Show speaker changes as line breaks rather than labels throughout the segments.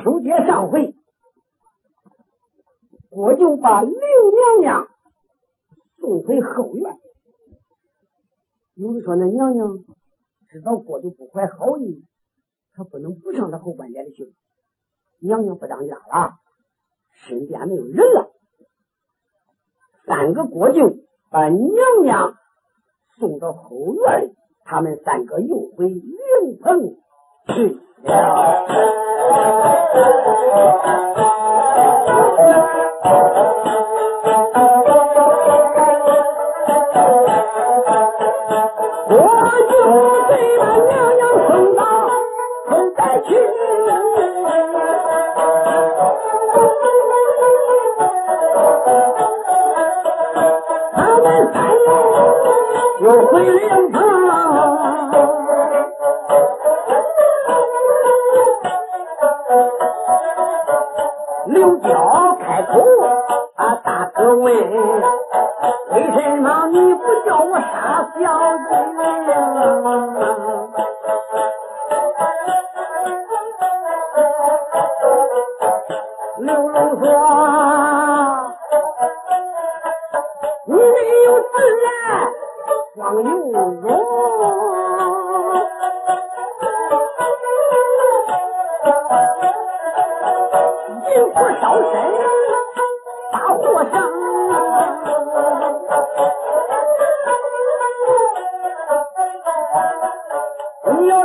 书接上回我就把刘娘娘送回后院。有的说那娘娘知道郭去不怀好意她不能不上他后半年去娘娘不当家了身边没有人了。三个国舅把娘娘送到后院他们三个又回灵棚去。了 Thank you.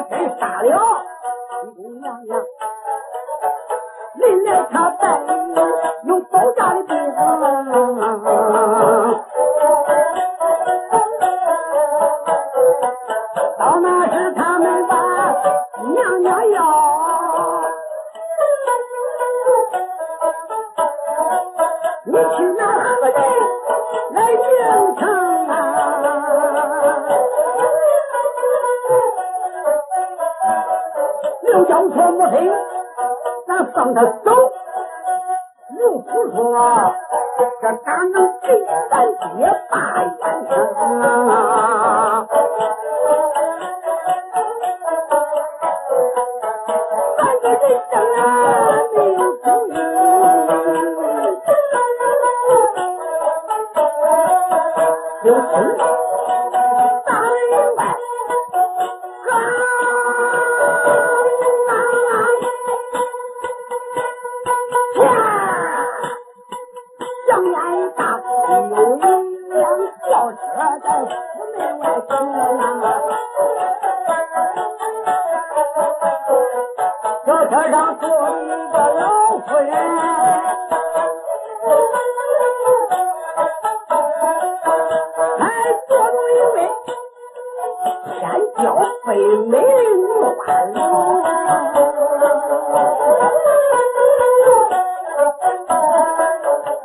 不打了。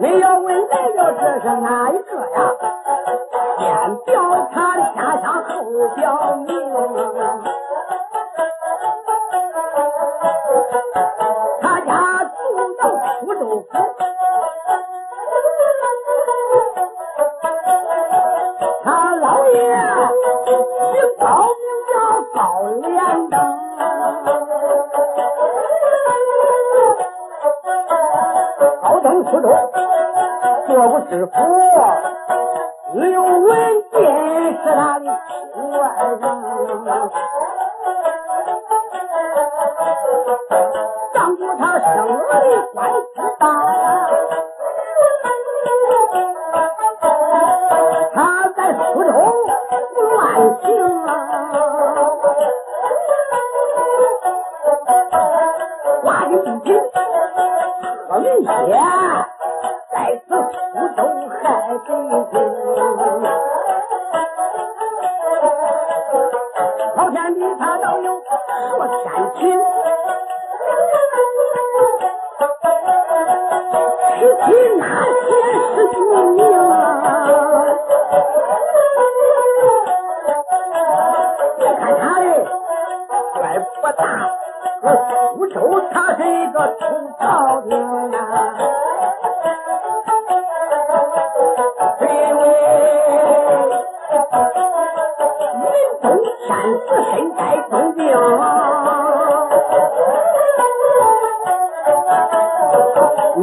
你要问来了这是哪一个呀？先表盘家乡后表明。你听啊，话里几句，怎么也。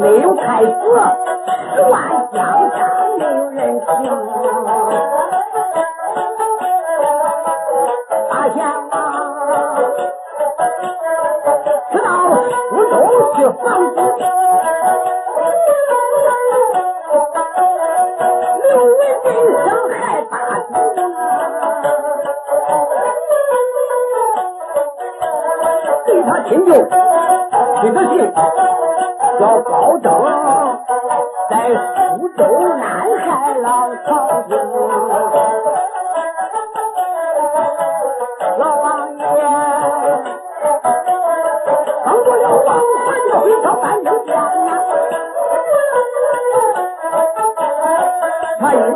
没有太子，算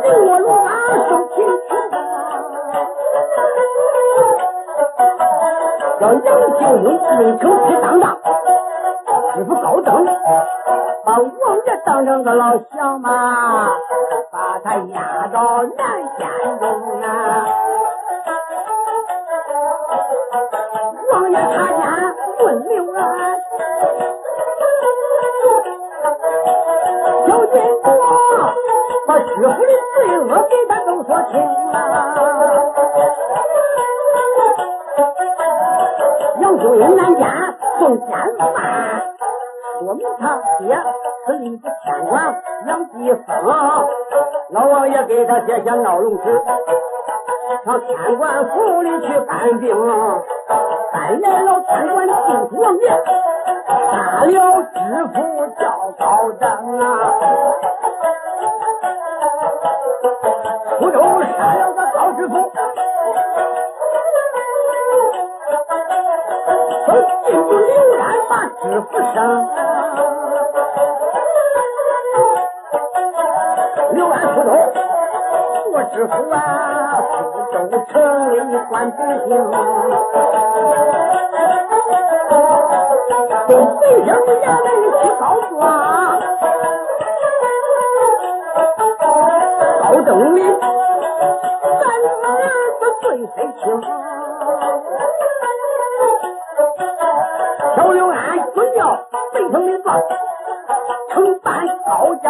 我罗马受亲情，叫杨秀英领城去当当。师傅高登把王爷当成个老小马，把他押到南监中杨秀英南家送监犯。说明他爹是吏部天官杨继峰，老王爷给他写下闹龙纸，上天官府里去搬兵，搬来了天官进府王爷，杀了知府叫高登啊，苏州杀了个高知府，安把知府生。知府啊，苏州城里管百姓，东北乡衙门去告状，高登的城的状，承办高知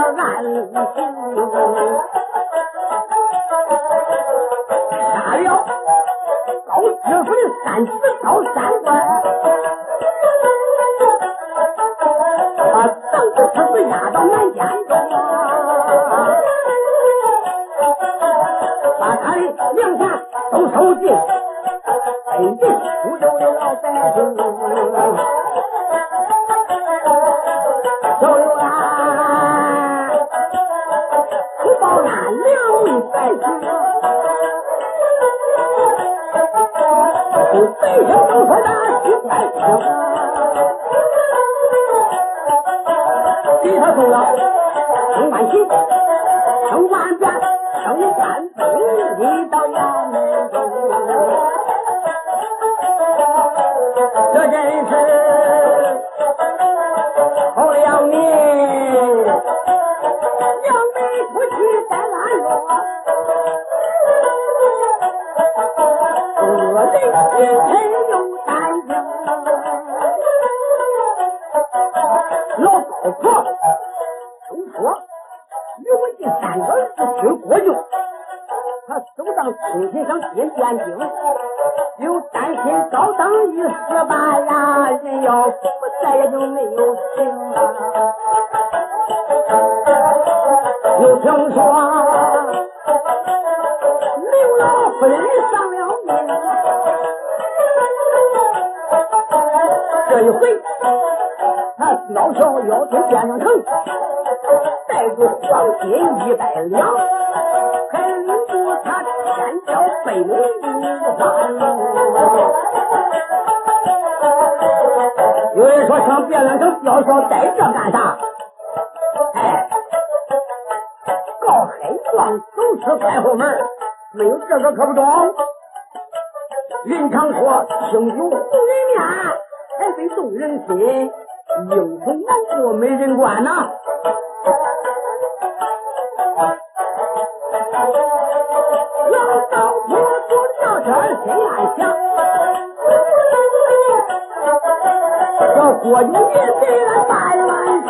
府的。三子高三官，了升官旗，升官匾，升官碑，一到衙门中，这真是夫人上了命。这一回，他老小要求变成城，带着黄金一百两，还领着他天骄北门一万。有人说上汴梁城吊销带这干啥？没有这个可不中人常说清酒毒人面还得动人心英雄难过美人关呐老道说说笑谈古来想要过年一醉来百万炮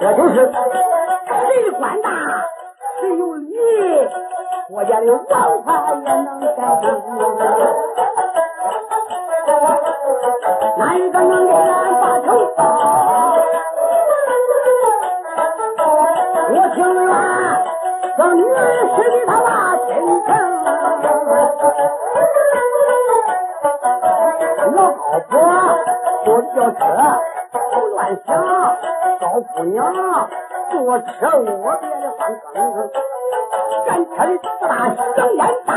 这就是官大只有你，我家的王法也能改正。坐车窝别的翻更，赶车的四大香烟大，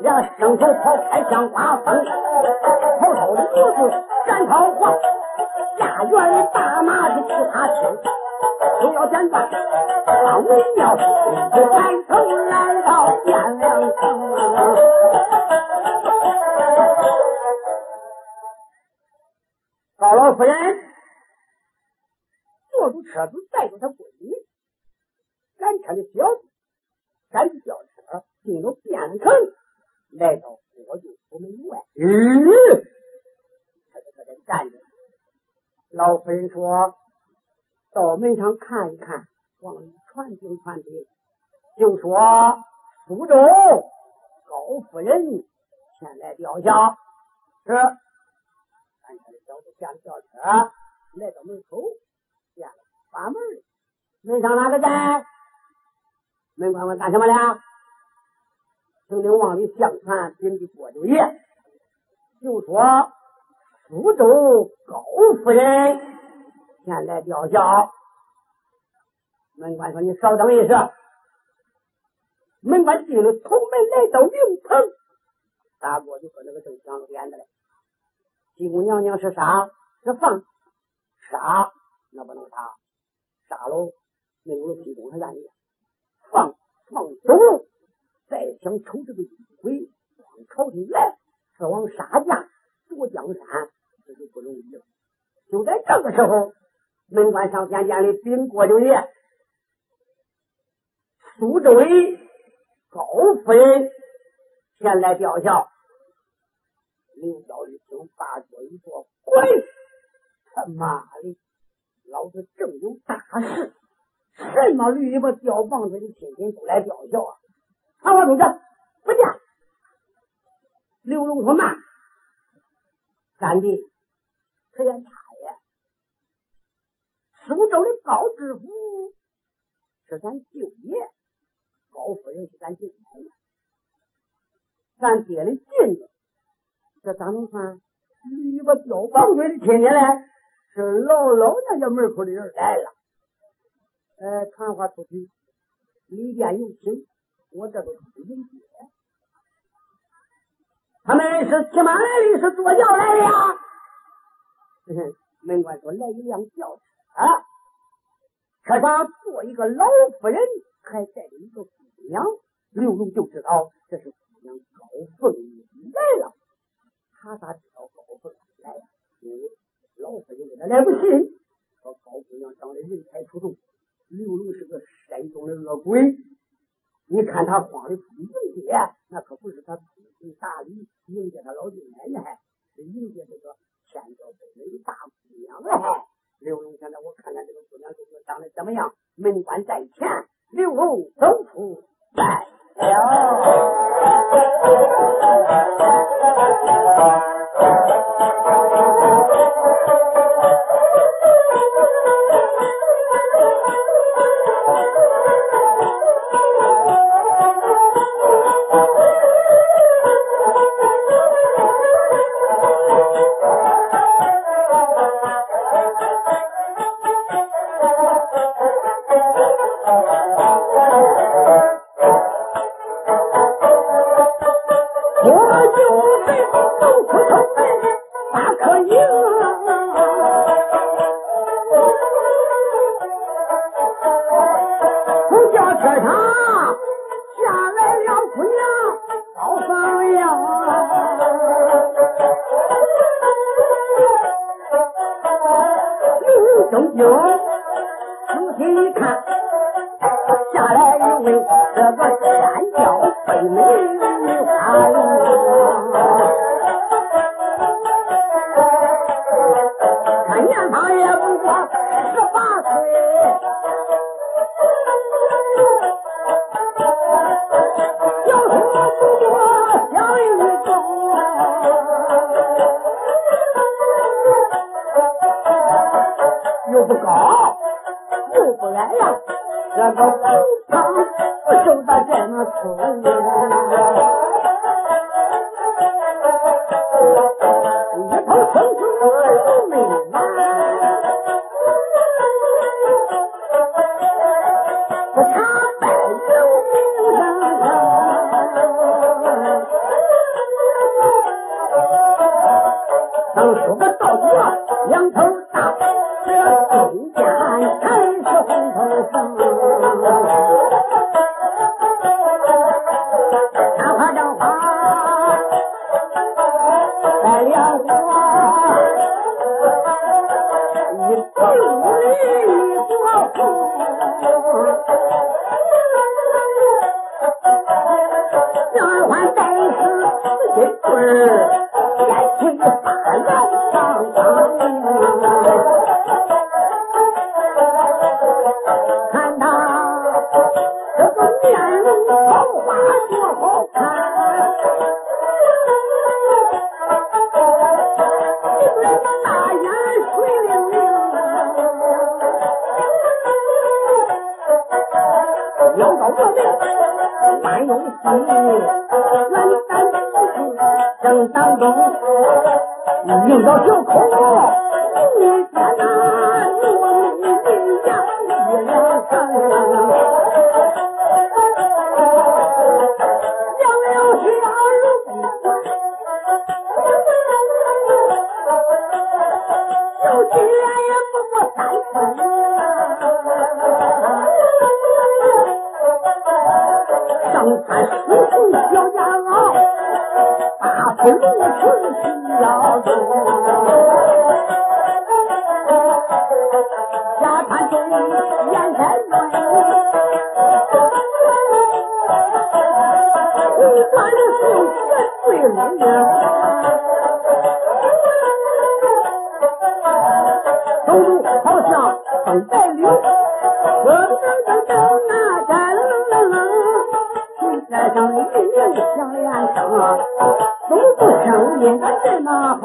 俩牲口跑开像刮风，头头的牛子赶桃黄，家园的大马的其他听，都要简单，把微妙就赶头来到汴梁城。高老夫人坐住车子，带着他闺女，赶车的小子赶着轿车进了汴梁城，来到国舅府门外。嗯，他在这里站着。老夫人说：“到门上看一看，往里传听传听，就说苏州高夫人前来吊孝。”是。赶车的小子下了轿车，来到门口，见了关门。门上哪个在？门关问干什么了？曾经往里相传，禀给国舅爷，就说苏州高夫人前来吊孝。门官说：“你稍等一声。”门官进了从门，来到灵棚，大国就搁那个正想着点子嘞。金姑娘娘是杀是放杀，那不能杀，杀喽，那有批公是干的，放放走了，再想抽这个鬼往朝廷来，是往杀价夺江山，这就不容易了。就在这个时候，门关上前见的禀国舅爷，苏州的高飞前来吊孝。刘小一听，大脚一坐，滚！他妈的，老子正有大事，什么驴把吊棒子的亲戚都来吊孝啊！传我出去，不见。刘龙说慢，三弟，时间差呀。苏州的高知府是咱舅爷，高夫人是咱舅爷，咱爹的侄子。这咋能算？驴把吊棒槌的亲戚来，是老老娘家门口的人来了。呃，传话出去，里边有请，我这都是迎接。他们是骑马来的，是坐轿来的呀。门官说来一辆轿车，车上坐一个老夫人，还带着一个姑娘。刘龙就知道这是姑娘高凤来了。他咋知道高凤来了？老夫人给他来不信，说高姑娘长得人才出众，刘龙是个山中的恶鬼。你看他慌的出迎接，那可不是他通情达理迎接他老舅奶奶，是迎接这个天骄北美的大姑娘哎。刘龙现在我看看这个姑娘究竟长得怎么样？门关在前，刘龙走出来了。两头大，这中间全是红头绳。有种莫名烦恼烦恼烦恼烦恼个男。走路好像风在流，我噔噔噔那个噔噔噔，心尖上一面响亮声，走不声音在那好。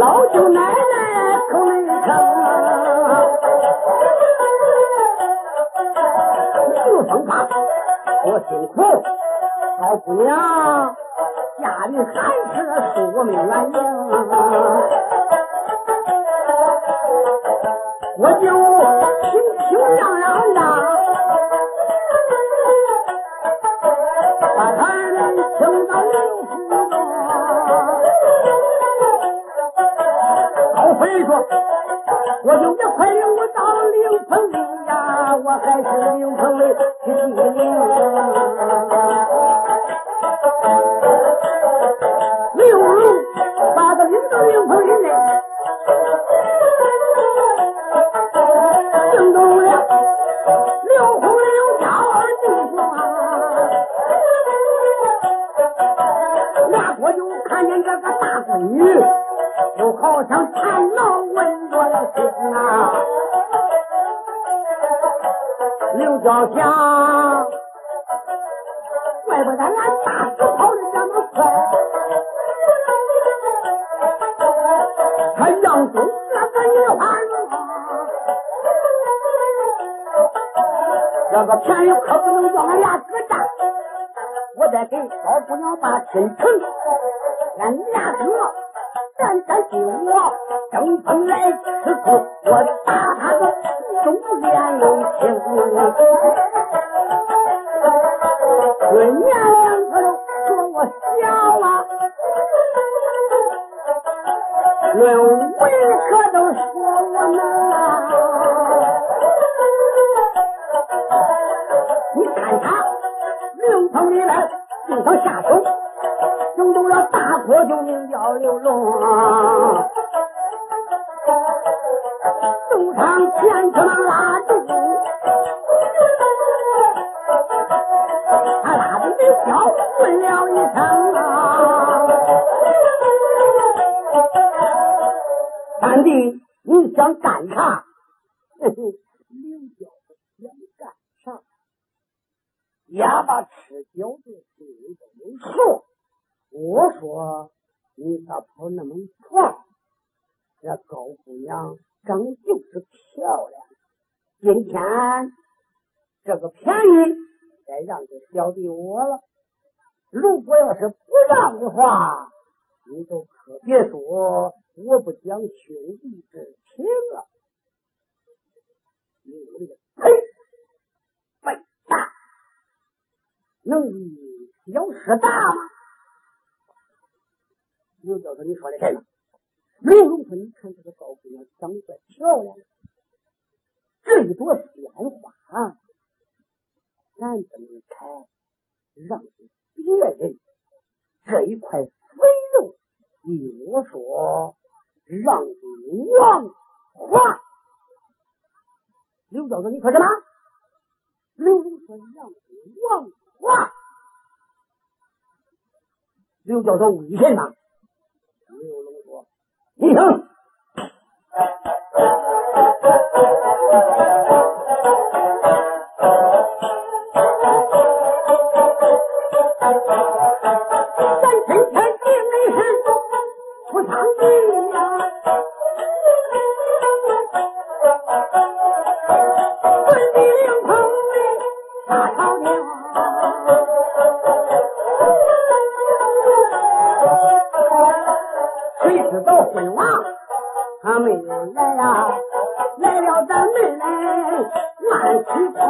老舅奶奶头里疼，不疼吧？我辛苦，老姑娘家里还是恕我没安宁，我就。你说我就一块肉悟到灵棚里呀我还是灵棚的去记要想怪不得俺大师跑的那么快他杨忠那个女孩那个便宜可不能叫俺俩哥占我得给老姑娘把亲成论年龄可都说我小啊，论说你咋跑那么快？这高姑娘长就是漂亮，今天这个便宜该让给小弟我了。如果要是不让的话，你就可别说我不讲兄弟之情了。你这个呸！笨蛋，能力小事大吗？刘教授，你说的什么？刘荣说：“你看这个高姑娘长得漂亮，这一朵鲜花，咱不能采，让给别人。这一块肥肉，依我说，让给王华。”刘教授，你说什么？刘荣说：“让给王华。”刘教授为什么？刘荣说：“你听。” ڪيڏا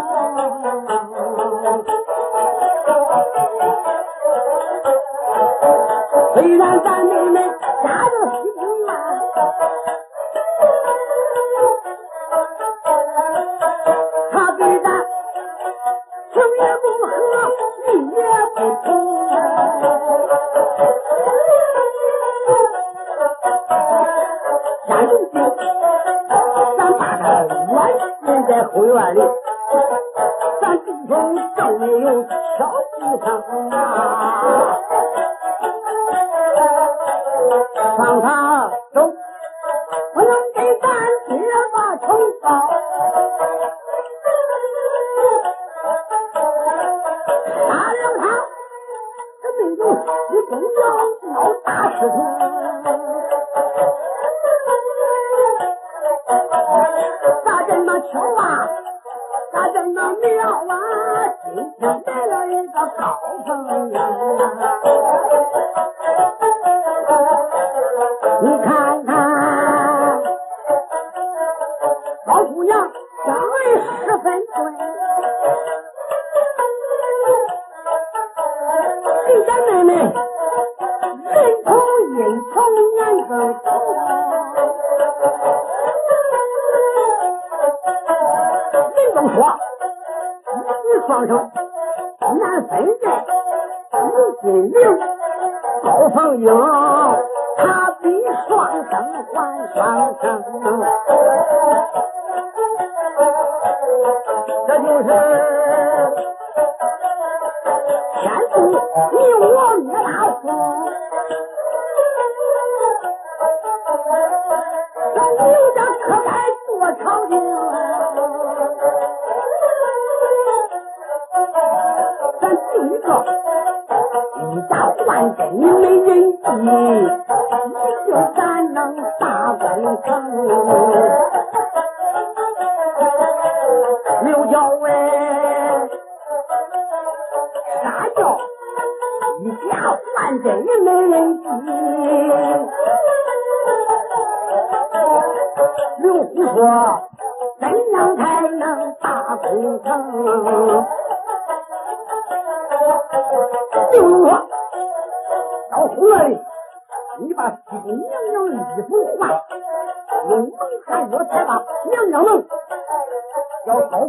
要闹大事情。咋这么巧啊？咋这么妙啊？今天来了一个高朋友。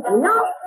叫